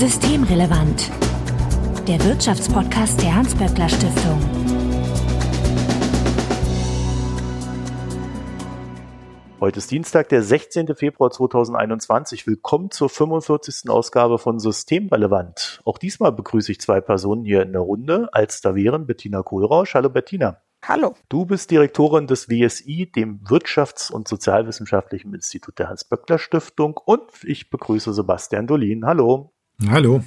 Systemrelevant. Der Wirtschaftspodcast der Hans-Böckler Stiftung. Heute ist Dienstag, der 16. Februar 2021. Willkommen zur 45. Ausgabe von Systemrelevant. Auch diesmal begrüße ich zwei Personen hier in der Runde, als da wären Bettina Kohlrausch. Hallo Bettina. Hallo. Du bist Direktorin des WSI, dem Wirtschafts- und Sozialwissenschaftlichen Institut der Hans-Böckler Stiftung und ich begrüße Sebastian Dolin. Hallo. Hallo.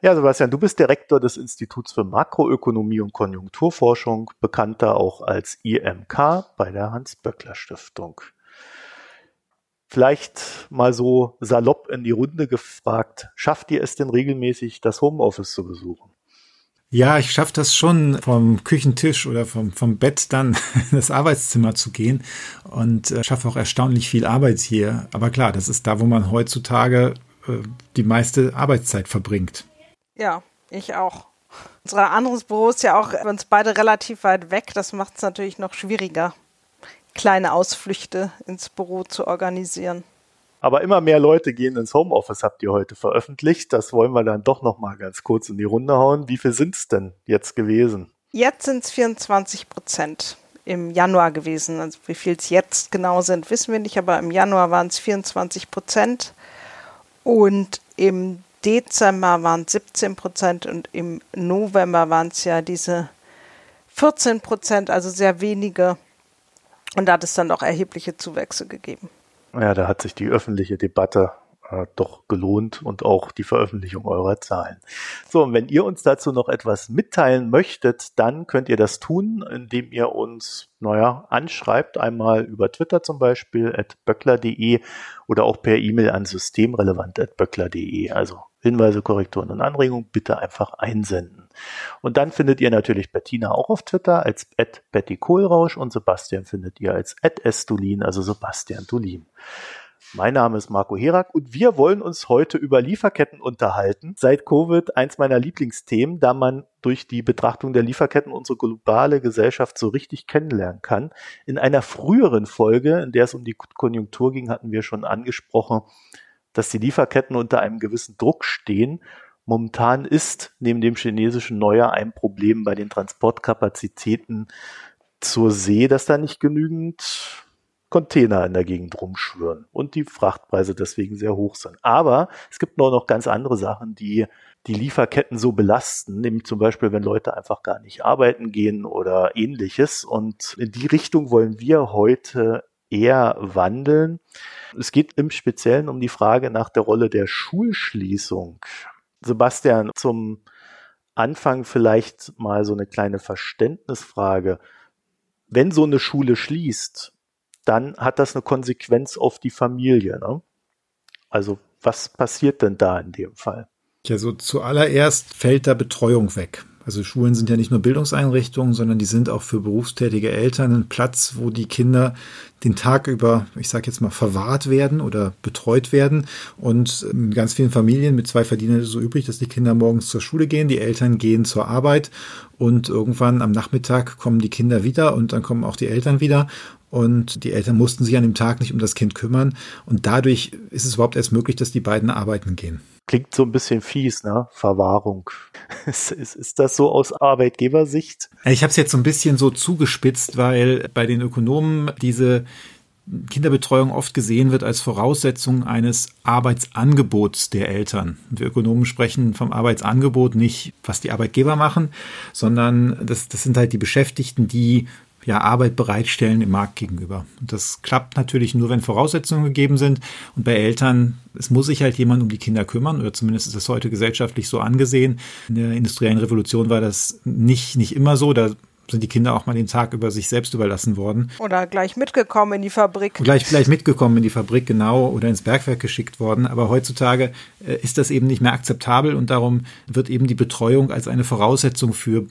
Ja, Sebastian, du bist Direktor des Instituts für Makroökonomie und Konjunkturforschung, bekannter auch als IMK bei der Hans-Böckler Stiftung. Vielleicht mal so salopp in die Runde gefragt, schafft ihr es denn regelmäßig, das Homeoffice zu besuchen? Ja, ich schaffe das schon, vom Küchentisch oder vom, vom Bett dann in das Arbeitszimmer zu gehen und äh, schaffe auch erstaunlich viel Arbeit hier. Aber klar, das ist da, wo man heutzutage äh, die meiste Arbeitszeit verbringt. Ja, ich auch. Unser anderes Büro ist ja auch uns beide relativ weit weg. Das macht es natürlich noch schwieriger, kleine Ausflüchte ins Büro zu organisieren. Aber immer mehr Leute gehen ins Homeoffice, habt ihr heute veröffentlicht. Das wollen wir dann doch noch mal ganz kurz in die Runde hauen. Wie viel sind es denn jetzt gewesen? Jetzt sind es 24 Prozent im Januar gewesen. Also wie viel es jetzt genau sind, wissen wir nicht, aber im Januar waren es 24 Prozent. Und im Dezember waren es 17 Prozent und im November waren es ja diese 14 Prozent, also sehr wenige. Und da hat es dann auch erhebliche Zuwächse gegeben. Ja, da hat sich die öffentliche Debatte äh, doch gelohnt und auch die Veröffentlichung eurer Zahlen. So, und wenn ihr uns dazu noch etwas mitteilen möchtet, dann könnt ihr das tun, indem ihr uns, naja, anschreibt, einmal über Twitter zum Beispiel, at böckler.de oder auch per E-Mail an systemrelevant.böckler.de. Also Hinweise, Korrekturen und Anregungen bitte einfach einsenden. Und dann findet ihr natürlich Bettina auch auf Twitter als Betty Kohlrausch und Sebastian findet ihr als Estulin, also Sebastian Tulin. Mein Name ist Marco Herak und wir wollen uns heute über Lieferketten unterhalten. Seit Covid eins meiner Lieblingsthemen, da man durch die Betrachtung der Lieferketten unsere globale Gesellschaft so richtig kennenlernen kann. In einer früheren Folge, in der es um die Konjunktur ging, hatten wir schon angesprochen, dass die Lieferketten unter einem gewissen Druck stehen. Momentan ist neben dem chinesischen Neujahr ein Problem bei den Transportkapazitäten zur See, dass da nicht genügend Container in der Gegend rumschwören und die Frachtpreise deswegen sehr hoch sind. Aber es gibt noch, noch ganz andere Sachen, die die Lieferketten so belasten, nämlich zum Beispiel, wenn Leute einfach gar nicht arbeiten gehen oder ähnliches. Und in die Richtung wollen wir heute eher wandeln. Es geht im Speziellen um die Frage nach der Rolle der Schulschließung. Sebastian, zum Anfang vielleicht mal so eine kleine Verständnisfrage. Wenn so eine Schule schließt, dann hat das eine Konsequenz auf die Familie. Ne? Also was passiert denn da in dem Fall? Ja, so zuallererst fällt da Betreuung weg. Also Schulen sind ja nicht nur Bildungseinrichtungen, sondern die sind auch für berufstätige Eltern ein Platz, wo die Kinder den Tag über, ich sage jetzt mal, verwahrt werden oder betreut werden. Und in ganz vielen Familien mit zwei Verdienern ist es so übrig, dass die Kinder morgens zur Schule gehen, die Eltern gehen zur Arbeit und irgendwann am Nachmittag kommen die Kinder wieder und dann kommen auch die Eltern wieder und die Eltern mussten sich an dem Tag nicht um das Kind kümmern und dadurch ist es überhaupt erst möglich, dass die beiden arbeiten gehen. Klingt so ein bisschen fies, ne? Verwahrung. ist, ist, ist das so aus Arbeitgebersicht? Ich habe es jetzt so ein bisschen so zugespitzt, weil bei den Ökonomen diese Kinderbetreuung oft gesehen wird als Voraussetzung eines Arbeitsangebots der Eltern. Wir Ökonomen sprechen vom Arbeitsangebot nicht, was die Arbeitgeber machen, sondern das, das sind halt die Beschäftigten, die ja, Arbeit bereitstellen im Markt gegenüber. Und das klappt natürlich nur, wenn Voraussetzungen gegeben sind. Und bei Eltern, es muss sich halt jemand um die Kinder kümmern, oder zumindest ist das heute gesellschaftlich so angesehen. In der industriellen Revolution war das nicht, nicht immer so. Da sind die Kinder auch mal den Tag über sich selbst überlassen worden. Oder gleich mitgekommen in die Fabrik. Gleich, gleich mitgekommen in die Fabrik, genau, oder ins Bergwerk geschickt worden. Aber heutzutage äh, ist das eben nicht mehr akzeptabel und darum wird eben die Betreuung als eine Voraussetzung für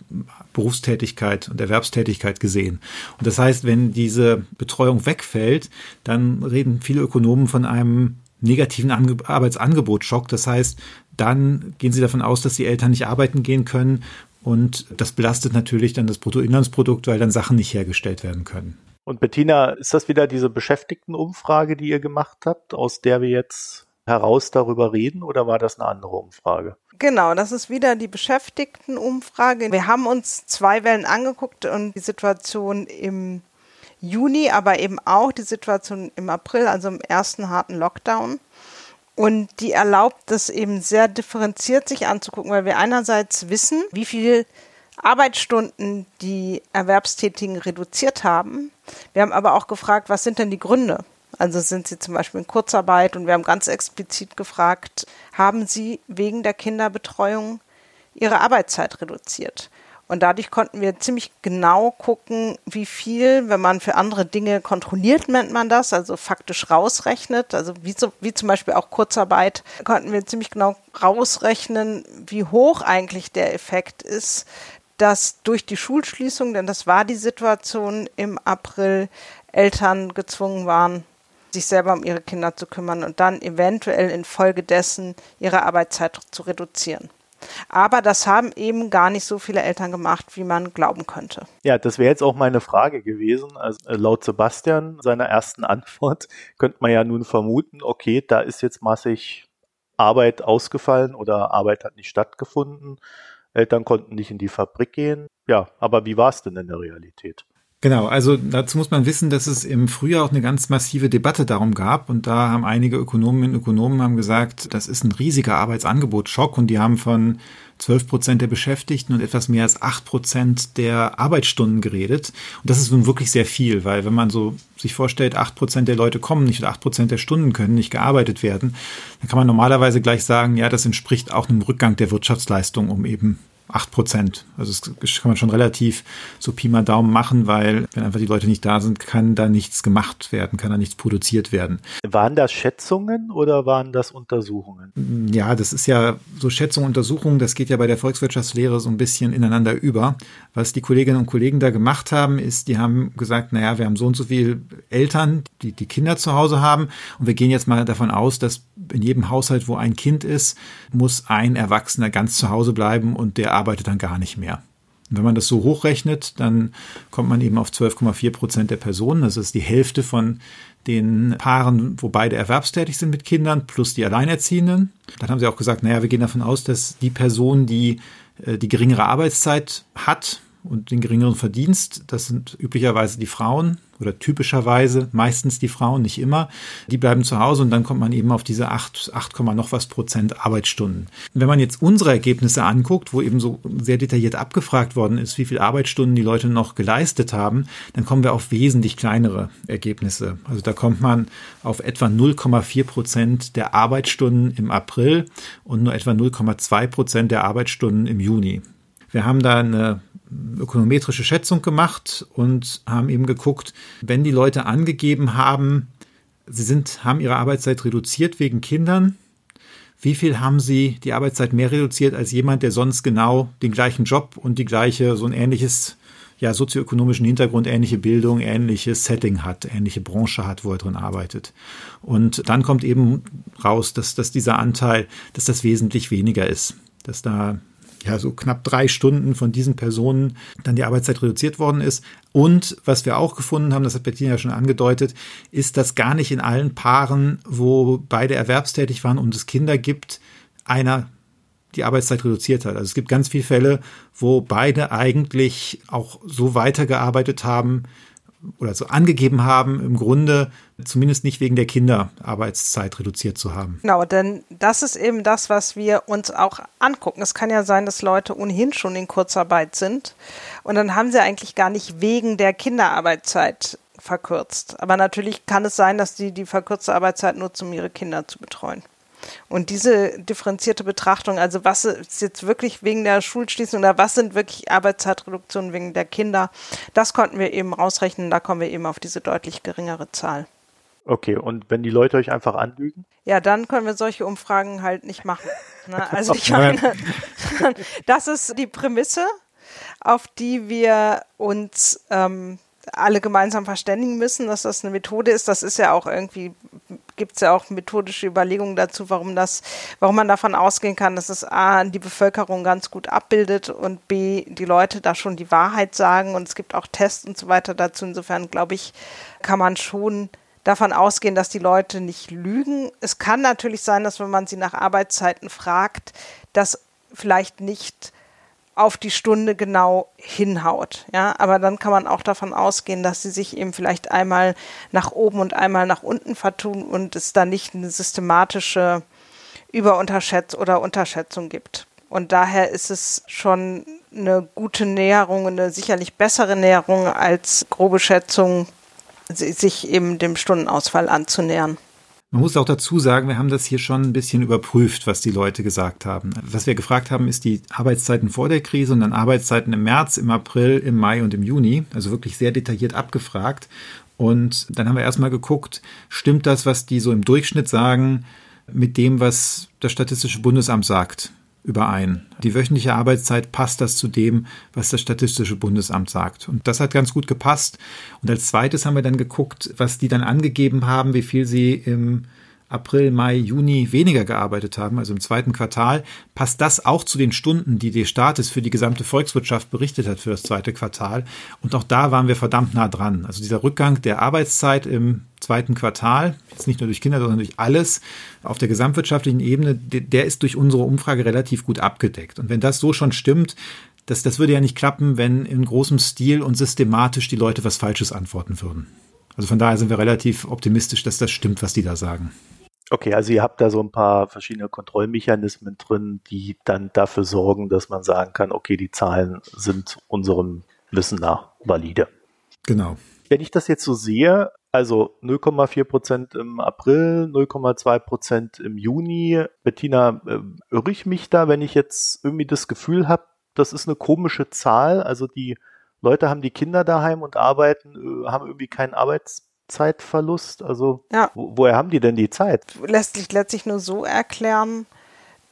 Berufstätigkeit und Erwerbstätigkeit gesehen. Und das heißt, wenn diese Betreuung wegfällt, dann reden viele Ökonomen von einem negativen Ange Arbeitsangebotsschock. Das heißt, dann gehen sie davon aus, dass die Eltern nicht arbeiten gehen können und das belastet natürlich dann das Bruttoinlandsprodukt, weil dann Sachen nicht hergestellt werden können. Und Bettina, ist das wieder diese Beschäftigtenumfrage, die ihr gemacht habt, aus der wir jetzt heraus darüber reden oder war das eine andere Umfrage? Genau, das ist wieder die Beschäftigtenumfrage. Wir haben uns zwei Wellen angeguckt und die Situation im Juni, aber eben auch die Situation im April, also im ersten harten Lockdown. Und die erlaubt es eben sehr differenziert sich anzugucken, weil wir einerseits wissen, wie viel Arbeitsstunden die Erwerbstätigen reduziert haben. Wir haben aber auch gefragt, was sind denn die Gründe? Also sind sie zum Beispiel in Kurzarbeit und wir haben ganz explizit gefragt, haben sie wegen der Kinderbetreuung ihre Arbeitszeit reduziert? Und dadurch konnten wir ziemlich genau gucken, wie viel, wenn man für andere Dinge kontrolliert, nennt man das, also faktisch rausrechnet, also wie, so, wie zum Beispiel auch Kurzarbeit, konnten wir ziemlich genau rausrechnen, wie hoch eigentlich der Effekt ist, dass durch die Schulschließung, denn das war die Situation im April, Eltern gezwungen waren, sich selber um ihre Kinder zu kümmern und dann eventuell infolgedessen ihre Arbeitszeit zu reduzieren. Aber das haben eben gar nicht so viele Eltern gemacht, wie man glauben könnte. Ja, das wäre jetzt auch meine Frage gewesen. Also äh, laut Sebastian, seiner ersten Antwort, könnte man ja nun vermuten, okay, da ist jetzt massig Arbeit ausgefallen oder Arbeit hat nicht stattgefunden. Eltern konnten nicht in die Fabrik gehen. Ja, aber wie war es denn in der Realität? Genau, also dazu muss man wissen, dass es im Frühjahr auch eine ganz massive Debatte darum gab und da haben einige Ökonominnen und Ökonomen haben gesagt, das ist ein riesiger Arbeitsangebotsschock und die haben von 12 Prozent der Beschäftigten und etwas mehr als 8 Prozent der Arbeitsstunden geredet. Und das ist nun wirklich sehr viel, weil wenn man so sich vorstellt, 8 Prozent der Leute kommen nicht und 8 Prozent der Stunden können nicht gearbeitet werden, dann kann man normalerweise gleich sagen, ja, das entspricht auch einem Rückgang der Wirtschaftsleistung um eben acht Prozent. Also das kann man schon relativ so Pi mal Daumen machen, weil wenn einfach die Leute nicht da sind, kann da nichts gemacht werden, kann da nichts produziert werden. Waren das Schätzungen oder waren das Untersuchungen? Ja, das ist ja so Schätzungen, Untersuchungen, das geht ja bei der Volkswirtschaftslehre so ein bisschen ineinander über. Was die Kolleginnen und Kollegen da gemacht haben, ist, die haben gesagt, naja, wir haben so und so viele Eltern, die die Kinder zu Hause haben und wir gehen jetzt mal davon aus, dass in jedem Haushalt, wo ein Kind ist, muss ein Erwachsener ganz zu Hause bleiben und der arbeitet dann gar nicht mehr. Und wenn man das so hochrechnet, dann kommt man eben auf 12,4 Prozent der Personen. Das ist die Hälfte von den Paaren, wo beide erwerbstätig sind mit Kindern, plus die Alleinerziehenden. Dann haben sie auch gesagt, naja, wir gehen davon aus, dass die Person, die äh, die geringere Arbeitszeit hat, und den geringeren Verdienst, das sind üblicherweise die Frauen oder typischerweise meistens die Frauen, nicht immer, die bleiben zu Hause und dann kommt man eben auf diese 8, 8, noch was Prozent Arbeitsstunden. Wenn man jetzt unsere Ergebnisse anguckt, wo eben so sehr detailliert abgefragt worden ist, wie viel Arbeitsstunden die Leute noch geleistet haben, dann kommen wir auf wesentlich kleinere Ergebnisse. Also da kommt man auf etwa 0,4 Prozent der Arbeitsstunden im April und nur etwa 0,2 Prozent der Arbeitsstunden im Juni. Wir haben da eine ökonometrische Schätzung gemacht und haben eben geguckt, wenn die Leute angegeben haben, sie sind, haben ihre Arbeitszeit reduziert wegen Kindern, wie viel haben sie die Arbeitszeit mehr reduziert als jemand, der sonst genau den gleichen Job und die gleiche, so ein ähnliches, ja, sozioökonomischen Hintergrund, ähnliche Bildung, ähnliches Setting hat, ähnliche Branche hat, wo er drin arbeitet. Und dann kommt eben raus, dass, dass dieser Anteil, dass das wesentlich weniger ist, dass da ja, so knapp drei Stunden von diesen Personen dann die Arbeitszeit reduziert worden ist. Und was wir auch gefunden haben, das hat Bettina ja schon angedeutet, ist, dass gar nicht in allen Paaren, wo beide erwerbstätig waren und es Kinder gibt, einer die Arbeitszeit reduziert hat. Also es gibt ganz viele Fälle, wo beide eigentlich auch so weitergearbeitet haben, oder so angegeben haben, im Grunde zumindest nicht wegen der Kinderarbeitszeit reduziert zu haben. Genau, denn das ist eben das, was wir uns auch angucken. Es kann ja sein, dass Leute ohnehin schon in Kurzarbeit sind und dann haben sie eigentlich gar nicht wegen der Kinderarbeitszeit verkürzt. Aber natürlich kann es sein, dass sie die verkürzte Arbeitszeit nutzen, um ihre Kinder zu betreuen. Und diese differenzierte Betrachtung, also was ist jetzt wirklich wegen der Schulschließung oder was sind wirklich Arbeitszeitreduktionen wegen der Kinder, das konnten wir eben ausrechnen. Da kommen wir eben auf diese deutlich geringere Zahl. Okay, und wenn die Leute euch einfach anlügen? Ja, dann können wir solche Umfragen halt nicht machen. Ne? Also ich meine, das ist die Prämisse, auf die wir uns ähm, alle gemeinsam verständigen müssen, dass das eine Methode ist. Das ist ja auch irgendwie, gibt es ja auch methodische Überlegungen dazu, warum das, warum man davon ausgehen kann, dass es A, die Bevölkerung ganz gut abbildet und B, die Leute da schon die Wahrheit sagen und es gibt auch Tests und so weiter dazu. Insofern glaube ich, kann man schon davon ausgehen, dass die Leute nicht lügen. Es kann natürlich sein, dass wenn man sie nach Arbeitszeiten fragt, dass vielleicht nicht auf die Stunde genau hinhaut. Ja, aber dann kann man auch davon ausgehen, dass sie sich eben vielleicht einmal nach oben und einmal nach unten vertun und es da nicht eine systematische Überunterschätzung oder Unterschätzung gibt. Und daher ist es schon eine gute Näherung, eine sicherlich bessere Näherung als grobe Schätzung, sich eben dem Stundenausfall anzunähern. Man muss auch dazu sagen, wir haben das hier schon ein bisschen überprüft, was die Leute gesagt haben. Was wir gefragt haben, ist die Arbeitszeiten vor der Krise und dann Arbeitszeiten im März, im April, im Mai und im Juni. Also wirklich sehr detailliert abgefragt. Und dann haben wir erstmal geguckt, stimmt das, was die so im Durchschnitt sagen, mit dem, was das Statistische Bundesamt sagt überein. Die wöchentliche Arbeitszeit passt das zu dem, was das Statistische Bundesamt sagt. Und das hat ganz gut gepasst. Und als zweites haben wir dann geguckt, was die dann angegeben haben, wie viel sie im April, Mai, Juni weniger gearbeitet haben, also im zweiten Quartal, passt das auch zu den Stunden, die der Staates für die gesamte Volkswirtschaft berichtet hat für das zweite Quartal. Und auch da waren wir verdammt nah dran. Also dieser Rückgang der Arbeitszeit im zweiten Quartal, jetzt nicht nur durch Kinder, sondern durch alles, auf der gesamtwirtschaftlichen Ebene, der ist durch unsere Umfrage relativ gut abgedeckt. Und wenn das so schon stimmt, das, das würde ja nicht klappen, wenn in großem Stil und systematisch die Leute was Falsches antworten würden. Also von daher sind wir relativ optimistisch, dass das stimmt, was die da sagen. Okay, also ihr habt da so ein paar verschiedene Kontrollmechanismen drin, die dann dafür sorgen, dass man sagen kann, okay, die Zahlen sind unserem Wissen nach valide. Genau. Wenn ich das jetzt so sehe, also 0,4 Prozent im April, 0,2 Prozent im Juni. Bettina, äh, irre ich mich da, wenn ich jetzt irgendwie das Gefühl habe, das ist eine komische Zahl? Also die Leute haben die Kinder daheim und arbeiten, äh, haben irgendwie keinen Arbeitsplatz Zeitverlust? Also ja. wo, woher haben die denn die Zeit? Lässt sich letztlich nur so erklären,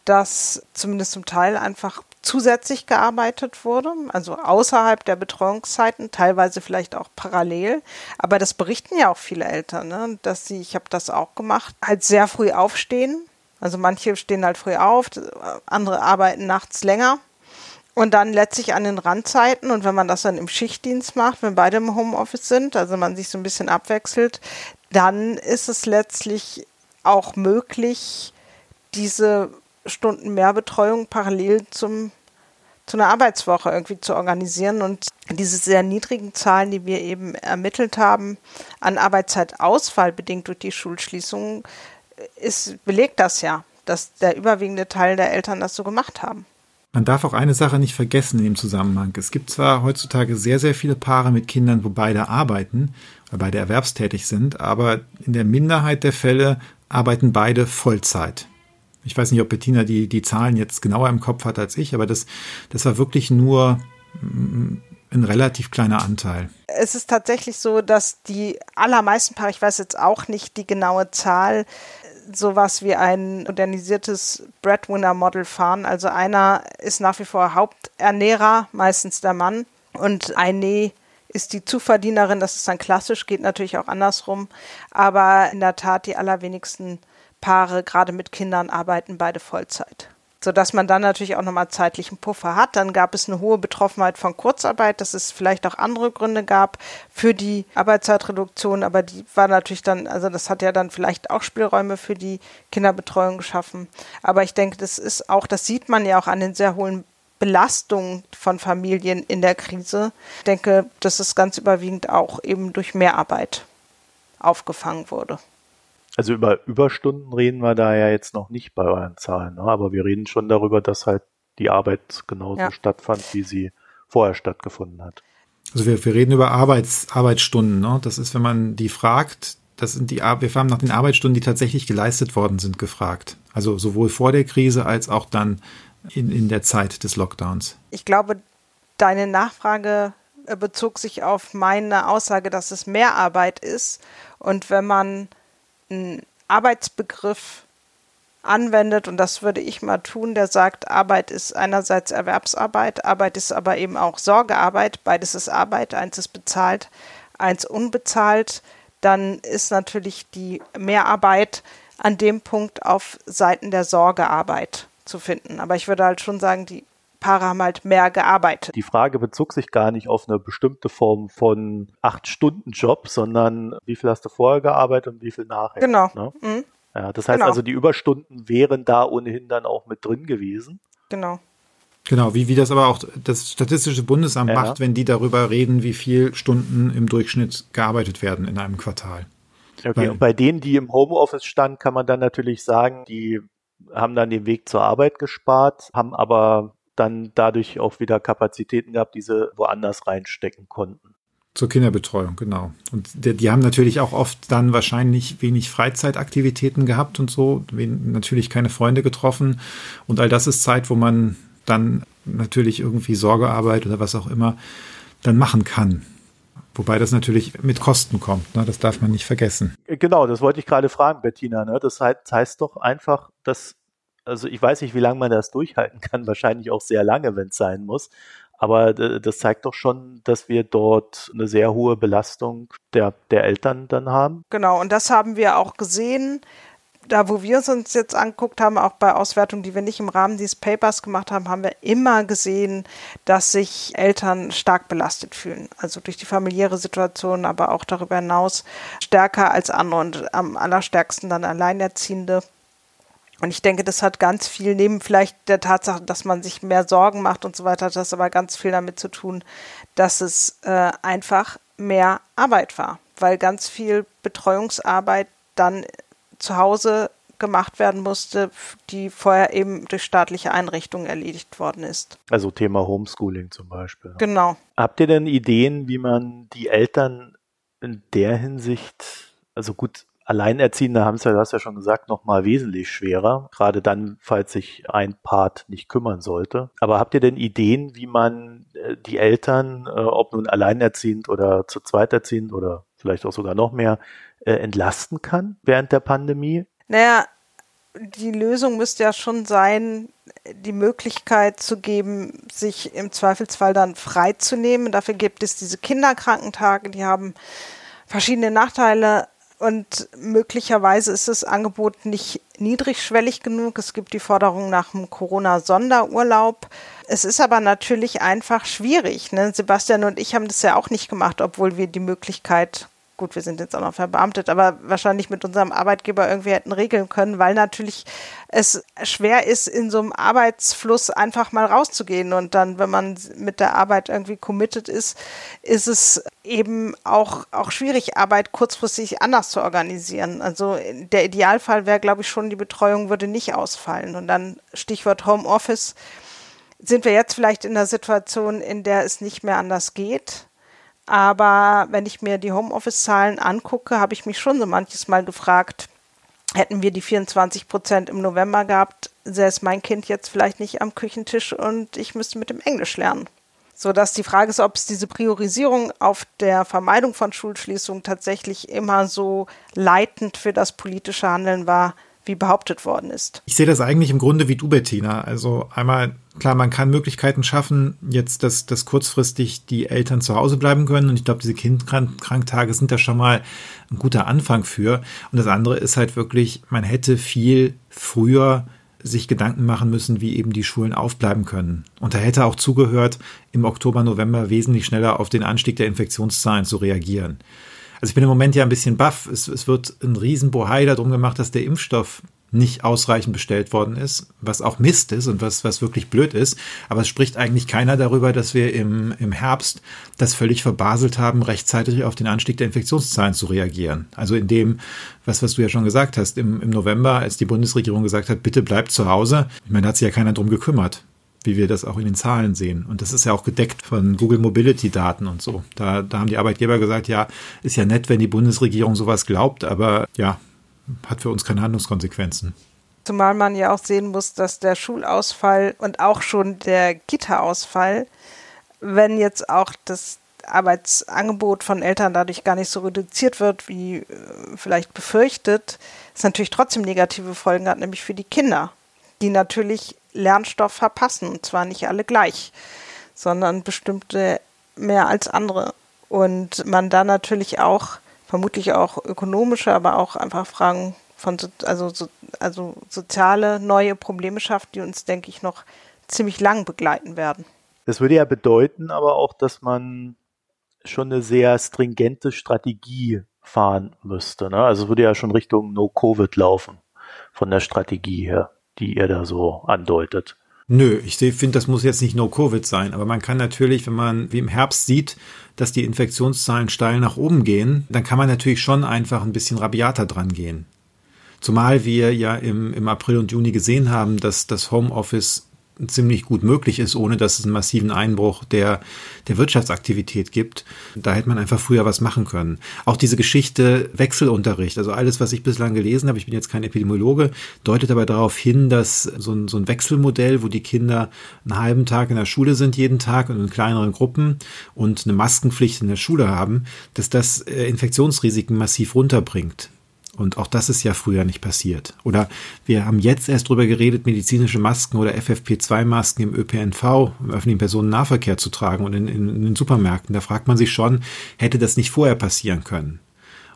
dass zumindest zum Teil einfach zusätzlich gearbeitet wurde, also außerhalb der Betreuungszeiten, teilweise vielleicht auch parallel. Aber das berichten ja auch viele Eltern, ne? dass sie, ich habe das auch gemacht, halt sehr früh aufstehen. Also manche stehen halt früh auf, andere arbeiten nachts länger und dann letztlich an den Randzeiten und wenn man das dann im Schichtdienst macht, wenn beide im Homeoffice sind, also man sich so ein bisschen abwechselt, dann ist es letztlich auch möglich, diese Stunden mehr Betreuung parallel zum zu einer Arbeitswoche irgendwie zu organisieren und diese sehr niedrigen Zahlen, die wir eben ermittelt haben an Arbeitszeitausfall bedingt durch die Schulschließung, ist belegt das ja, dass der überwiegende Teil der Eltern das so gemacht haben. Man darf auch eine Sache nicht vergessen in dem Zusammenhang. Es gibt zwar heutzutage sehr, sehr viele Paare mit Kindern, wo beide arbeiten, weil beide erwerbstätig sind, aber in der Minderheit der Fälle arbeiten beide Vollzeit. Ich weiß nicht, ob Bettina die, die Zahlen jetzt genauer im Kopf hat als ich, aber das, das war wirklich nur mm, ein relativ kleiner Anteil. Es ist tatsächlich so, dass die allermeisten Paare, ich weiß jetzt auch nicht die genaue Zahl, sowas wie ein modernisiertes Breadwinner-Model fahren. Also einer ist nach wie vor Haupternährer, meistens der Mann, und eine ist die Zuverdienerin. Das ist dann klassisch, geht natürlich auch andersrum. Aber in der Tat, die allerwenigsten Paare, gerade mit Kindern, arbeiten beide Vollzeit sodass man dann natürlich auch nochmal zeitlichen Puffer hat. Dann gab es eine hohe Betroffenheit von Kurzarbeit, dass es vielleicht auch andere Gründe gab für die Arbeitszeitreduktion, aber die war natürlich dann, also das hat ja dann vielleicht auch Spielräume für die Kinderbetreuung geschaffen. Aber ich denke, das ist auch, das sieht man ja auch an den sehr hohen Belastungen von Familien in der Krise. Ich denke, dass es ganz überwiegend auch eben durch Mehrarbeit aufgefangen wurde. Also über Überstunden reden wir da ja jetzt noch nicht bei euren Zahlen, ne? aber wir reden schon darüber, dass halt die Arbeit genauso ja. stattfand, wie sie vorher stattgefunden hat. Also wir, wir reden über Arbeits, Arbeitsstunden. Ne? Das ist, wenn man die fragt, das sind die, wir haben nach den Arbeitsstunden, die tatsächlich geleistet worden sind, gefragt. Also sowohl vor der Krise als auch dann in, in der Zeit des Lockdowns. Ich glaube, deine Nachfrage äh, bezog sich auf meine Aussage, dass es mehr Arbeit ist. Und wenn man einen Arbeitsbegriff anwendet, und das würde ich mal tun, der sagt, Arbeit ist einerseits Erwerbsarbeit, Arbeit ist aber eben auch Sorgearbeit, beides ist Arbeit, eins ist bezahlt, eins unbezahlt, dann ist natürlich die Mehrarbeit an dem Punkt auf Seiten der Sorgearbeit zu finden. Aber ich würde halt schon sagen, die Paare haben halt mehr gearbeitet. Die Frage bezog sich gar nicht auf eine bestimmte Form von Acht-Stunden-Job, sondern wie viel hast du vorher gearbeitet und wie viel nachher. Genau. Ne? Mhm. Ja, das heißt genau. also, die Überstunden wären da ohnehin dann auch mit drin gewesen. Genau. Genau, wie, wie das aber auch das Statistische Bundesamt ja. macht, wenn die darüber reden, wie viel Stunden im Durchschnitt gearbeitet werden in einem Quartal. Okay, Weil, und bei denen, die im Homeoffice standen, kann man dann natürlich sagen, die haben dann den Weg zur Arbeit gespart, haben aber dann dadurch auch wieder Kapazitäten gehabt, die sie woanders reinstecken konnten. Zur Kinderbetreuung, genau. Und die, die, haben natürlich auch oft dann wahrscheinlich wenig Freizeitaktivitäten gehabt und so, natürlich keine Freunde getroffen. Und all das ist Zeit, wo man dann natürlich irgendwie Sorgearbeit oder was auch immer dann machen kann. Wobei das natürlich mit Kosten kommt, ne? das darf man nicht vergessen. Genau, das wollte ich gerade fragen, Bettina. Ne? Das heißt doch einfach, dass, also ich weiß nicht, wie lange man das durchhalten kann, wahrscheinlich auch sehr lange, wenn es sein muss. Aber das zeigt doch schon, dass wir dort eine sehr hohe Belastung der, der Eltern dann haben. Genau, und das haben wir auch gesehen da, wo wir es uns jetzt anguckt haben, auch bei Auswertungen, die wir nicht im Rahmen dieses Papers gemacht haben, haben wir immer gesehen, dass sich Eltern stark belastet fühlen. Also durch die familiäre Situation, aber auch darüber hinaus stärker als andere und am allerstärksten dann Alleinerziehende. Und ich denke, das hat ganz viel, neben vielleicht der Tatsache, dass man sich mehr Sorgen macht und so weiter, hat das aber ganz viel damit zu tun, dass es äh, einfach mehr Arbeit war, weil ganz viel Betreuungsarbeit dann zu Hause gemacht werden musste, die vorher eben durch staatliche Einrichtungen erledigt worden ist. Also Thema Homeschooling zum Beispiel. Genau. Habt ihr denn Ideen, wie man die Eltern in der Hinsicht, also gut, Alleinerziehende haben es ja, du hast ja schon gesagt, nochmal wesentlich schwerer, gerade dann, falls sich ein Part nicht kümmern sollte. Aber habt ihr denn Ideen, wie man äh, die Eltern, äh, ob nun alleinerziehend oder zu zweit erziehend oder vielleicht auch sogar noch mehr, äh, entlasten kann während der Pandemie? Naja, die Lösung müsste ja schon sein, die Möglichkeit zu geben, sich im Zweifelsfall dann freizunehmen. Dafür gibt es diese Kinderkrankentage, die haben verschiedene Nachteile und möglicherweise ist das Angebot nicht niedrigschwellig genug. Es gibt die Forderung nach einem Corona-Sonderurlaub. Es ist aber natürlich einfach schwierig. Ne? Sebastian und ich haben das ja auch nicht gemacht, obwohl wir die Möglichkeit gut, wir sind jetzt auch noch verbeamtet, aber wahrscheinlich mit unserem Arbeitgeber irgendwie hätten regeln können, weil natürlich es schwer ist, in so einem Arbeitsfluss einfach mal rauszugehen. Und dann, wenn man mit der Arbeit irgendwie committed ist, ist es eben auch, auch schwierig, Arbeit kurzfristig anders zu organisieren. Also der Idealfall wäre, glaube ich, schon, die Betreuung würde nicht ausfallen. Und dann Stichwort Homeoffice sind wir jetzt vielleicht in der Situation, in der es nicht mehr anders geht aber wenn ich mir die Homeoffice-Zahlen angucke, habe ich mich schon so manches Mal gefragt, hätten wir die 24 Prozent im November gehabt, säß mein Kind jetzt vielleicht nicht am Küchentisch und ich müsste mit dem Englisch lernen. So dass die Frage ist, ob es diese Priorisierung auf der Vermeidung von Schulschließungen tatsächlich immer so leitend für das politische Handeln war, wie behauptet worden ist. Ich sehe das eigentlich im Grunde wie du, Bettina. Also einmal, klar, man kann Möglichkeiten schaffen, jetzt, dass, dass kurzfristig die Eltern zu Hause bleiben können. Und ich glaube, diese Kindkranktage sind da schon mal ein guter Anfang für. Und das andere ist halt wirklich, man hätte viel früher sich Gedanken machen müssen, wie eben die Schulen aufbleiben können. Und da hätte auch zugehört, im Oktober, November wesentlich schneller auf den Anstieg der Infektionszahlen zu reagieren. Also ich bin im Moment ja ein bisschen baff. Es, es wird ein Riesenbohai darum gemacht, dass der Impfstoff nicht ausreichend bestellt worden ist, was auch Mist ist und was, was wirklich blöd ist. Aber es spricht eigentlich keiner darüber, dass wir im, im Herbst das völlig verbaselt haben, rechtzeitig auf den Anstieg der Infektionszahlen zu reagieren. Also in dem, was, was du ja schon gesagt hast, im, im November, als die Bundesregierung gesagt hat, bitte bleibt zu Hause, ich meine, da hat sich ja keiner drum gekümmert wie wir das auch in den Zahlen sehen. Und das ist ja auch gedeckt von Google Mobility Daten und so. Da, da haben die Arbeitgeber gesagt, ja, ist ja nett, wenn die Bundesregierung sowas glaubt, aber ja, hat für uns keine Handlungskonsequenzen. Zumal man ja auch sehen muss, dass der Schulausfall und auch schon der Kita-Ausfall, wenn jetzt auch das Arbeitsangebot von Eltern dadurch gar nicht so reduziert wird, wie äh, vielleicht befürchtet, es natürlich trotzdem negative Folgen hat, nämlich für die Kinder, die natürlich Lernstoff verpassen. Und zwar nicht alle gleich, sondern bestimmte mehr als andere. Und man da natürlich auch, vermutlich auch ökonomische, aber auch einfach Fragen von, also, so, also soziale neue Probleme schafft, die uns, denke ich, noch ziemlich lang begleiten werden. Das würde ja bedeuten aber auch, dass man schon eine sehr stringente Strategie fahren müsste. Ne? Also würde ja schon Richtung No-Covid laufen von der Strategie her, die ihr da so andeutet. Nö, ich finde, das muss jetzt nicht No-Covid sein, aber man kann natürlich, wenn man wie im Herbst sieht, dass die Infektionszahlen steil nach oben gehen, dann kann man natürlich schon einfach ein bisschen rabiater dran gehen. Zumal wir ja im, im April und Juni gesehen haben, dass das Homeoffice ziemlich gut möglich ist, ohne dass es einen massiven Einbruch der, der Wirtschaftsaktivität gibt. Da hätte man einfach früher was machen können. Auch diese Geschichte Wechselunterricht, also alles, was ich bislang gelesen habe, ich bin jetzt kein Epidemiologe, deutet aber darauf hin, dass so ein, so ein Wechselmodell, wo die Kinder einen halben Tag in der Schule sind jeden Tag und in kleineren Gruppen und eine Maskenpflicht in der Schule haben, dass das äh, Infektionsrisiken massiv runterbringt. Und auch das ist ja früher nicht passiert. Oder wir haben jetzt erst drüber geredet, medizinische Masken oder FFP2-Masken im ÖPNV, im öffentlichen Personennahverkehr zu tragen und in, in, in den Supermärkten. Da fragt man sich schon, hätte das nicht vorher passieren können?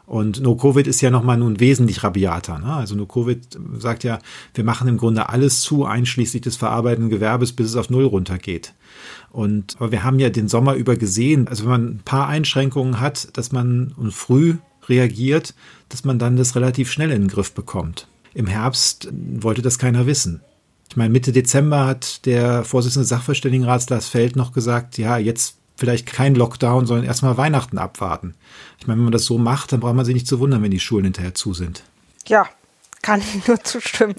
Und No-Covid ist ja nochmal nun wesentlich rabiater. Ne? Also No-Covid sagt ja, wir machen im Grunde alles zu, einschließlich des verarbeitenden Gewerbes, bis es auf Null runtergeht. Und aber wir haben ja den Sommer über gesehen, also wenn man ein paar Einschränkungen hat, dass man früh reagiert, dass man dann das relativ schnell in den Griff bekommt. Im Herbst wollte das keiner wissen. Ich meine, Mitte Dezember hat der Vorsitzende Sachverständigenrats Lars Feld noch gesagt, ja, jetzt vielleicht kein Lockdown, sondern erstmal Weihnachten abwarten. Ich meine, wenn man das so macht, dann braucht man sich nicht zu wundern, wenn die Schulen hinterher zu sind. Ja, kann ich nur zustimmen.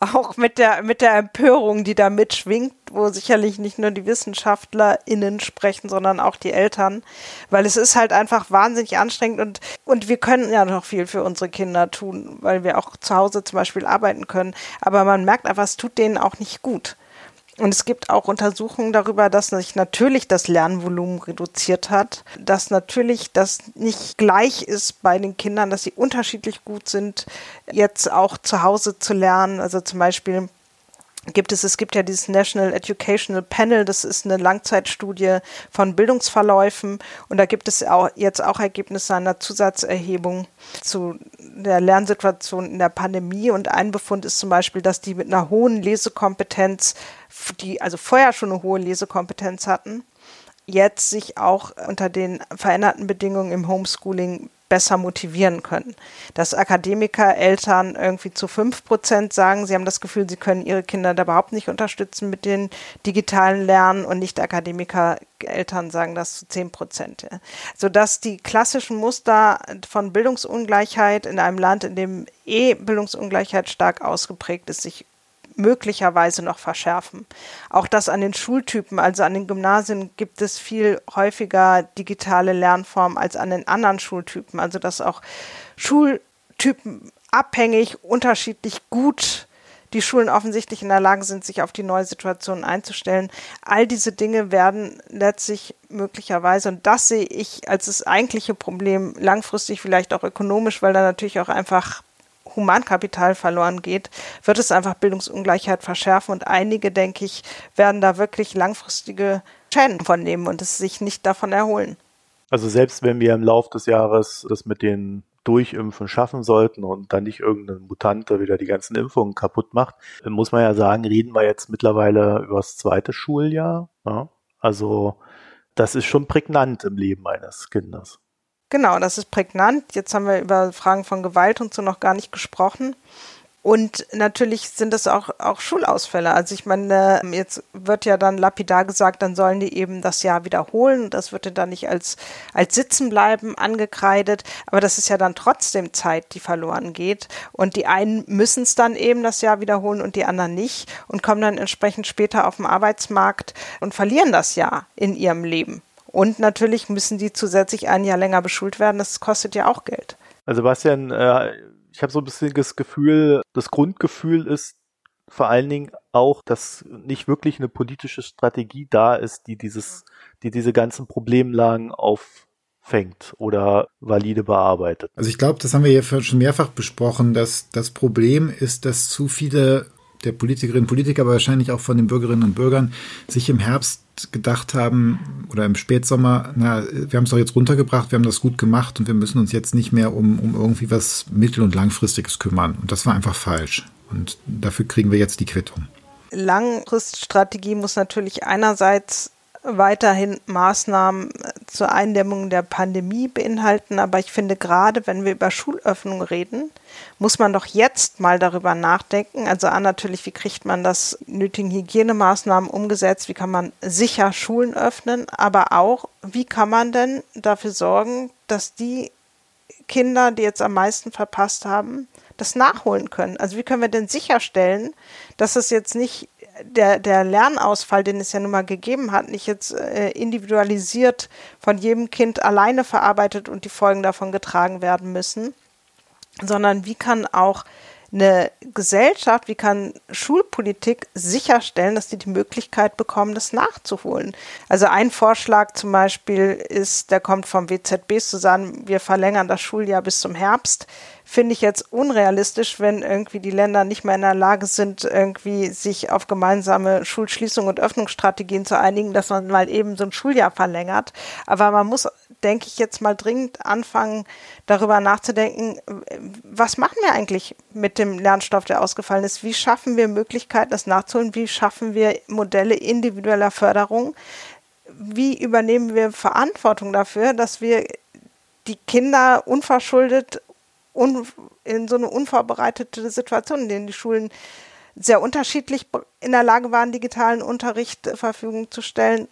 Auch mit der, mit der Empörung, die da mitschwingt, wo sicherlich nicht nur die WissenschaftlerInnen sprechen, sondern auch die Eltern. Weil es ist halt einfach wahnsinnig anstrengend und, und wir können ja noch viel für unsere Kinder tun, weil wir auch zu Hause zum Beispiel arbeiten können. Aber man merkt einfach, es tut denen auch nicht gut. Und es gibt auch Untersuchungen darüber, dass sich natürlich das Lernvolumen reduziert hat, dass natürlich das nicht gleich ist bei den Kindern, dass sie unterschiedlich gut sind, jetzt auch zu Hause zu lernen. Also zum Beispiel gibt es, es gibt ja dieses National Educational Panel, das ist eine Langzeitstudie von Bildungsverläufen. Und da gibt es auch jetzt auch Ergebnisse einer Zusatzerhebung zu der Lernsituation in der Pandemie. Und ein Befund ist zum Beispiel, dass die mit einer hohen Lesekompetenz, die also vorher schon eine hohe Lesekompetenz hatten, jetzt sich auch unter den veränderten Bedingungen im Homeschooling besser motivieren können. Dass Akademiker, Eltern irgendwie zu fünf Prozent sagen, sie haben das Gefühl, sie können ihre Kinder da überhaupt nicht unterstützen mit den digitalen Lernen und nicht Akademiker, Eltern sagen das zu zehn Prozent. Sodass die klassischen Muster von Bildungsungleichheit in einem Land, in dem eh Bildungsungleichheit stark ausgeprägt ist, sich möglicherweise noch verschärfen. Auch das an den Schultypen, also an den Gymnasien gibt es viel häufiger digitale Lernformen als an den anderen Schultypen. Also dass auch Schultypen abhängig, unterschiedlich gut die Schulen offensichtlich in der Lage sind, sich auf die neue Situation einzustellen. All diese Dinge werden letztlich möglicherweise, und das sehe ich als das eigentliche Problem, langfristig vielleicht auch ökonomisch, weil da natürlich auch einfach Humankapital verloren geht, wird es einfach Bildungsungleichheit verschärfen und einige, denke ich, werden da wirklich langfristige Schäden von nehmen und es sich nicht davon erholen. Also selbst wenn wir im Laufe des Jahres das mit den Durchimpfen schaffen sollten und dann nicht irgendein Mutante wieder die ganzen Impfungen kaputt macht, muss man ja sagen, reden wir jetzt mittlerweile über das zweite Schuljahr. Ja? Also das ist schon prägnant im Leben eines Kindes. Genau, das ist prägnant. Jetzt haben wir über Fragen von Gewalt und so noch gar nicht gesprochen. Und natürlich sind es auch, auch Schulausfälle. Also ich meine, jetzt wird ja dann lapidar gesagt, dann sollen die eben das Jahr wiederholen. Das wird dann nicht als, als Sitzenbleiben angekreidet. Aber das ist ja dann trotzdem Zeit, die verloren geht. Und die einen müssen es dann eben das Jahr wiederholen und die anderen nicht und kommen dann entsprechend später auf den Arbeitsmarkt und verlieren das Jahr in ihrem Leben. Und natürlich müssen die zusätzlich ein Jahr länger beschult werden. Das kostet ja auch Geld. Also Bastian, äh, ich habe so ein bisschen das Gefühl, das Grundgefühl ist vor allen Dingen auch, dass nicht wirklich eine politische Strategie da ist, die dieses, die diese ganzen Problemlagen auffängt oder valide bearbeitet. Also ich glaube, das haben wir ja schon mehrfach besprochen, dass das Problem ist, dass zu viele der Politikerinnen und Politiker, aber wahrscheinlich auch von den Bürgerinnen und Bürgern sich im Herbst gedacht haben oder im Spätsommer, na, wir haben es doch jetzt runtergebracht, wir haben das gut gemacht und wir müssen uns jetzt nicht mehr um, um irgendwie was mittel- und langfristiges kümmern. Und das war einfach falsch. Und dafür kriegen wir jetzt die Quittung. Langfriststrategie muss natürlich einerseits weiterhin Maßnahmen zur Eindämmung der Pandemie beinhalten. Aber ich finde, gerade wenn wir über Schulöffnung reden, muss man doch jetzt mal darüber nachdenken. Also A, natürlich, wie kriegt man das nötigen Hygienemaßnahmen umgesetzt? Wie kann man sicher Schulen öffnen? Aber auch, wie kann man denn dafür sorgen, dass die Kinder, die jetzt am meisten verpasst haben, das nachholen können. Also wie können wir denn sicherstellen, dass es jetzt nicht der, der Lernausfall, den es ja nun mal gegeben hat, nicht jetzt äh, individualisiert von jedem Kind alleine verarbeitet und die Folgen davon getragen werden müssen, sondern wie kann auch eine Gesellschaft, wie kann Schulpolitik sicherstellen, dass die die Möglichkeit bekommen, das nachzuholen? Also ein Vorschlag zum Beispiel ist, der kommt vom WZB zu sagen, wir verlängern das Schuljahr bis zum Herbst finde ich jetzt unrealistisch, wenn irgendwie die Länder nicht mehr in der Lage sind, irgendwie sich auf gemeinsame Schulschließung und Öffnungsstrategien zu einigen, dass man mal eben so ein Schuljahr verlängert. Aber man muss, denke ich, jetzt mal dringend anfangen, darüber nachzudenken, was machen wir eigentlich mit dem Lernstoff, der ausgefallen ist? Wie schaffen wir Möglichkeiten, das nachzuholen? Wie schaffen wir Modelle individueller Förderung? Wie übernehmen wir Verantwortung dafür, dass wir die Kinder unverschuldet in so eine unvorbereitete Situation, in denen die Schulen sehr unterschiedlich in der Lage waren, digitalen Unterricht zur Verfügung zu stellen.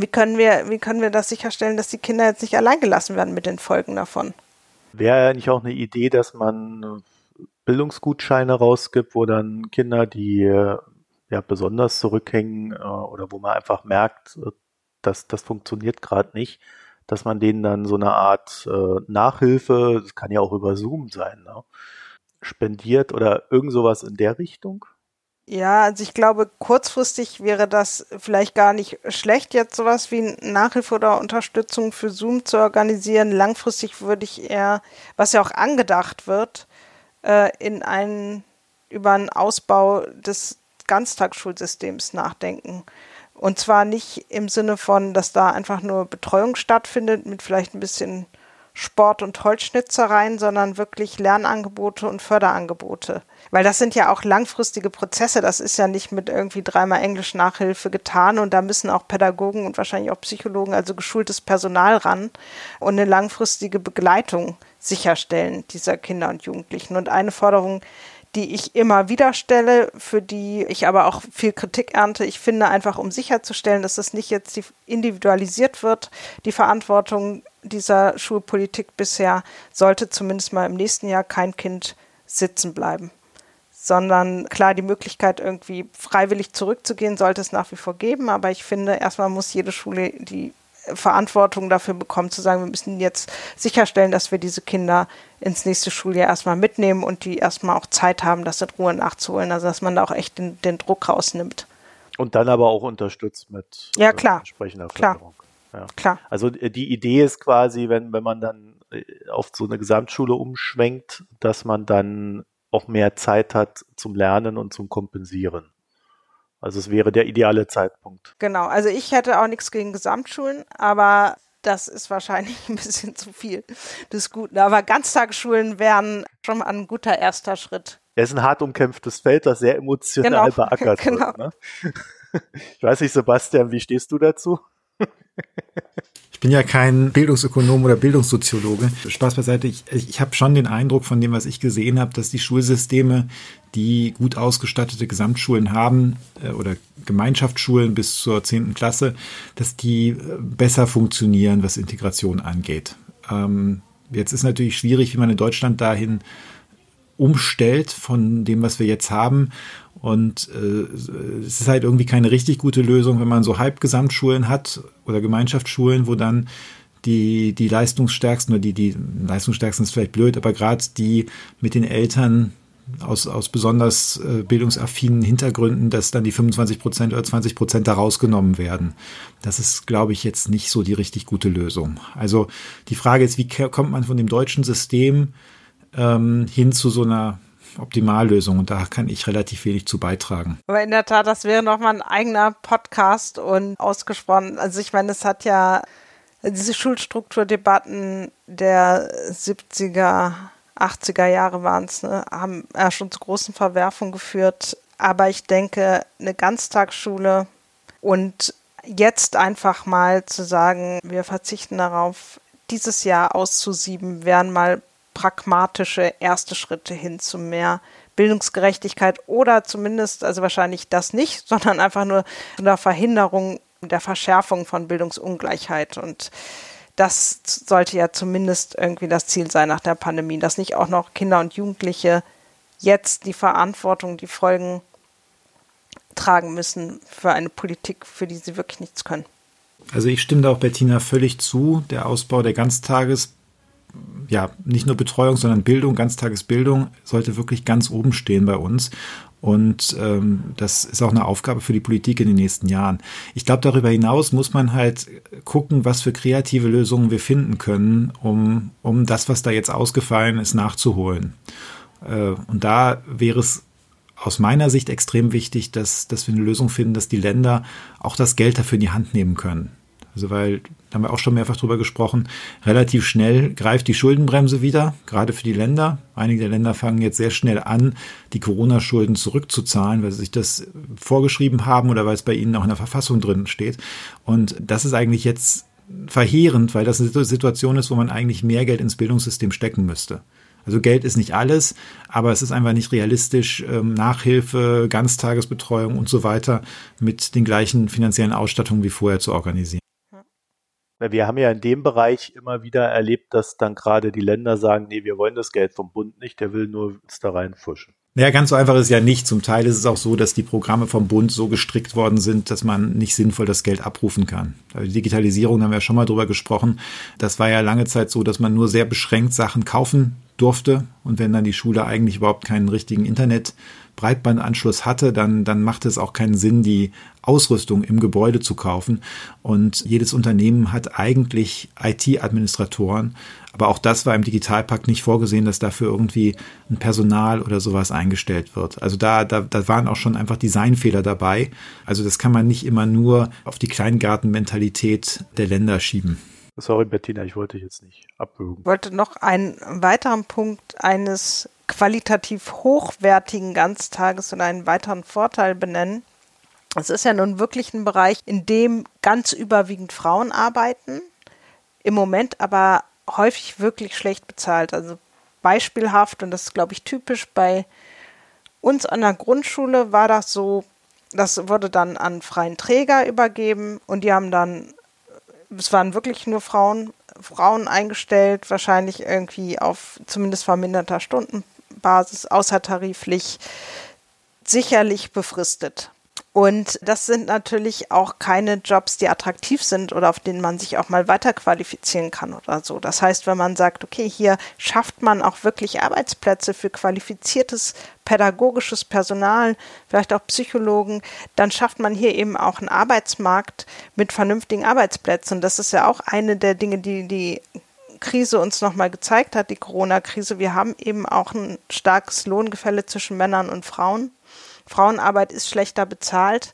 Wie können wir, wie können wir das sicherstellen, dass die Kinder jetzt nicht allein gelassen werden mit den Folgen davon? Wäre ja nicht auch eine Idee, dass man Bildungsgutscheine rausgibt, wo dann Kinder, die ja besonders zurückhängen äh, oder wo man einfach merkt, äh, dass das funktioniert gerade nicht, dass man denen dann so eine Art äh, Nachhilfe, das kann ja auch über Zoom sein, ne, spendiert oder irgend sowas in der Richtung? Ja, also ich glaube, kurzfristig wäre das vielleicht gar nicht schlecht, jetzt sowas wie Nachhilfe oder Unterstützung für Zoom zu organisieren. Langfristig würde ich eher, was ja auch angedacht wird, äh, in einen über einen Ausbau des Ganztagsschulsystems nachdenken. Und zwar nicht im Sinne von, dass da einfach nur Betreuung stattfindet mit vielleicht ein bisschen Sport- und Holzschnitzereien, sondern wirklich Lernangebote und Förderangebote. Weil das sind ja auch langfristige Prozesse. Das ist ja nicht mit irgendwie dreimal Englisch Nachhilfe getan und da müssen auch Pädagogen und wahrscheinlich auch Psychologen, also geschultes Personal ran und eine langfristige Begleitung sicherstellen dieser Kinder und Jugendlichen. Und eine Forderung, die ich immer wieder stelle, für die ich aber auch viel Kritik ernte. Ich finde einfach, um sicherzustellen, dass es nicht jetzt individualisiert wird, die Verantwortung dieser Schulpolitik bisher, sollte zumindest mal im nächsten Jahr kein Kind sitzen bleiben. Sondern klar, die Möglichkeit, irgendwie freiwillig zurückzugehen, sollte es nach wie vor geben. Aber ich finde, erstmal muss jede Schule die Verantwortung dafür bekommen, zu sagen, wir müssen jetzt sicherstellen, dass wir diese Kinder ins nächste Schuljahr erstmal mitnehmen und die erstmal auch Zeit haben, das in Ruhe nachzuholen. Also dass man da auch echt den, den Druck rausnimmt. Und dann aber auch unterstützt mit ja, klar. Äh, entsprechender Förderung. Klar. Ja. klar. Also äh, die Idee ist quasi, wenn, wenn man dann äh, auf so eine Gesamtschule umschwenkt, dass man dann auch mehr Zeit hat zum Lernen und zum Kompensieren. Also es wäre der ideale Zeitpunkt. Genau, also ich hätte auch nichts gegen Gesamtschulen, aber das ist wahrscheinlich ein bisschen zu viel des Guten. Aber Ganztagsschulen wären schon ein guter erster Schritt. Es ist ein hart umkämpftes Feld, das sehr emotional genau. beackert genau. wird. Ne? Ich weiß nicht, Sebastian, wie stehst du dazu? Ich bin ja kein Bildungsökonom oder Bildungssoziologe. Spaß beiseite. Ich, ich habe schon den Eindruck von dem, was ich gesehen habe, dass die Schulsysteme, die gut ausgestattete Gesamtschulen haben äh, oder Gemeinschaftsschulen bis zur zehnten Klasse, dass die äh, besser funktionieren, was Integration angeht. Ähm, jetzt ist natürlich schwierig, wie man in Deutschland dahin umstellt von dem, was wir jetzt haben. Und äh, es ist halt irgendwie keine richtig gute Lösung, wenn man so Halbgesamtschulen hat oder Gemeinschaftsschulen, wo dann die, die leistungsstärksten oder die, die leistungsstärksten ist vielleicht blöd, aber gerade die mit den Eltern aus, aus besonders äh, bildungsaffinen Hintergründen, dass dann die 25 Prozent oder 20 Prozent da rausgenommen werden. Das ist, glaube ich, jetzt nicht so die richtig gute Lösung. Also die Frage ist, wie kommt man von dem deutschen System ähm, hin zu so einer Optimallösung und da kann ich relativ wenig zu beitragen. Aber in der Tat, das wäre nochmal ein eigener Podcast und ausgesprochen. Also ich meine, es hat ja diese Schulstrukturdebatten der 70er, 80er Jahre waren es, ne, haben ja schon zu großen Verwerfungen geführt. Aber ich denke, eine Ganztagsschule und jetzt einfach mal zu sagen, wir verzichten darauf, dieses Jahr auszusieben, wären mal pragmatische erste Schritte hin zu mehr Bildungsgerechtigkeit oder zumindest, also wahrscheinlich das nicht, sondern einfach nur einer Verhinderung der Verschärfung von Bildungsungleichheit. Und das sollte ja zumindest irgendwie das Ziel sein nach der Pandemie, dass nicht auch noch Kinder und Jugendliche jetzt die Verantwortung, die Folgen tragen müssen für eine Politik, für die sie wirklich nichts können. Also ich stimme da auch Bettina völlig zu. Der Ausbau der Ganztages, ja, nicht nur Betreuung, sondern Bildung, Ganztagesbildung sollte wirklich ganz oben stehen bei uns. Und ähm, das ist auch eine Aufgabe für die Politik in den nächsten Jahren. Ich glaube, darüber hinaus muss man halt gucken, was für kreative Lösungen wir finden können, um, um das, was da jetzt ausgefallen ist, nachzuholen. Äh, und da wäre es aus meiner Sicht extrem wichtig, dass, dass wir eine Lösung finden, dass die Länder auch das Geld dafür in die Hand nehmen können. Also weil, da haben wir auch schon mehrfach drüber gesprochen, relativ schnell greift die Schuldenbremse wieder, gerade für die Länder. Einige der Länder fangen jetzt sehr schnell an, die Corona-Schulden zurückzuzahlen, weil sie sich das vorgeschrieben haben oder weil es bei ihnen auch in der Verfassung drin steht. Und das ist eigentlich jetzt verheerend, weil das eine Situation ist, wo man eigentlich mehr Geld ins Bildungssystem stecken müsste. Also Geld ist nicht alles, aber es ist einfach nicht realistisch, ähm, Nachhilfe, Ganztagesbetreuung und so weiter mit den gleichen finanziellen Ausstattungen wie vorher zu organisieren. Wir haben ja in dem Bereich immer wieder erlebt, dass dann gerade die Länder sagen, nee, wir wollen das Geld vom Bund nicht, der will nur uns da reinfuschen. Naja, ganz so einfach ist ja nicht. Zum Teil ist es auch so, dass die Programme vom Bund so gestrickt worden sind, dass man nicht sinnvoll das Geld abrufen kann. Also die Digitalisierung, da haben wir ja schon mal drüber gesprochen. Das war ja lange Zeit so, dass man nur sehr beschränkt Sachen kaufen durfte. Und wenn dann die Schule eigentlich überhaupt keinen richtigen Internet Breitbandanschluss hatte, dann, dann macht es auch keinen Sinn, die Ausrüstung im Gebäude zu kaufen. Und jedes Unternehmen hat eigentlich IT-Administratoren. Aber auch das war im Digitalpakt nicht vorgesehen, dass dafür irgendwie ein Personal oder sowas eingestellt wird. Also da, da, da waren auch schon einfach Designfehler dabei. Also das kann man nicht immer nur auf die Kleingartenmentalität der Länder schieben. Sorry, Bettina, ich wollte dich jetzt nicht abwürgen. Ich wollte noch einen weiteren Punkt eines qualitativ hochwertigen Ganztages und einen weiteren Vorteil benennen. Es ist ja nun wirklich ein Bereich, in dem ganz überwiegend Frauen arbeiten, im Moment aber häufig wirklich schlecht bezahlt. Also beispielhaft, und das ist, glaube ich, typisch bei uns an der Grundschule war das so, das wurde dann an freien Träger übergeben und die haben dann, es waren wirklich nur Frauen, Frauen eingestellt, wahrscheinlich irgendwie auf zumindest verminderter Stundenbasis, außertariflich, sicherlich befristet. Und das sind natürlich auch keine Jobs, die attraktiv sind oder auf denen man sich auch mal weiterqualifizieren kann oder so. Das heißt, wenn man sagt, okay, hier schafft man auch wirklich Arbeitsplätze für qualifiziertes pädagogisches Personal, vielleicht auch Psychologen, dann schafft man hier eben auch einen Arbeitsmarkt mit vernünftigen Arbeitsplätzen. Und das ist ja auch eine der Dinge, die die Krise uns nochmal gezeigt hat, die Corona-Krise. Wir haben eben auch ein starkes Lohngefälle zwischen Männern und Frauen. Frauenarbeit ist schlechter bezahlt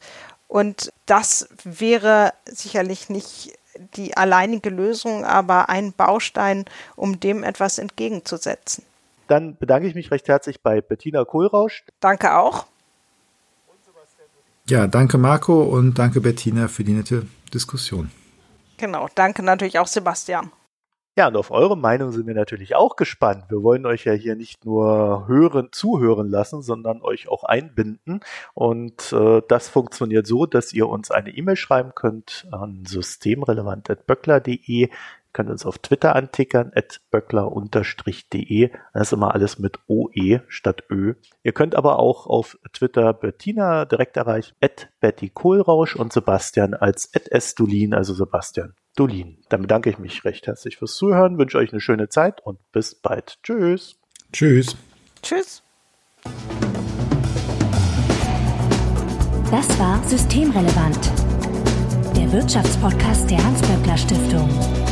und das wäre sicherlich nicht die alleinige Lösung, aber ein Baustein, um dem etwas entgegenzusetzen. Dann bedanke ich mich recht herzlich bei Bettina Kohlrausch. Danke auch. Ja, danke Marco und danke Bettina für die nette Diskussion. Genau, danke natürlich auch Sebastian. Ja, und auf eure Meinung sind wir natürlich auch gespannt. Wir wollen euch ja hier nicht nur hören, zuhören lassen, sondern euch auch einbinden. Und äh, das funktioniert so, dass ihr uns eine E-Mail schreiben könnt an systemrelevant.böckler.de könnt uns auf Twitter antickern, at böckler-de. Das ist immer alles mit OE statt Ö. Ihr könnt aber auch auf Twitter Bettina direkt erreichen, at Betty Kohlrausch und Sebastian als at Estulin, also Sebastian Dolin. Dann bedanke ich mich recht herzlich fürs Zuhören, wünsche euch eine schöne Zeit und bis bald. Tschüss. Tschüss. Tschüss. Das war Systemrelevant, der Wirtschaftspodcast der Hans-Böckler Stiftung.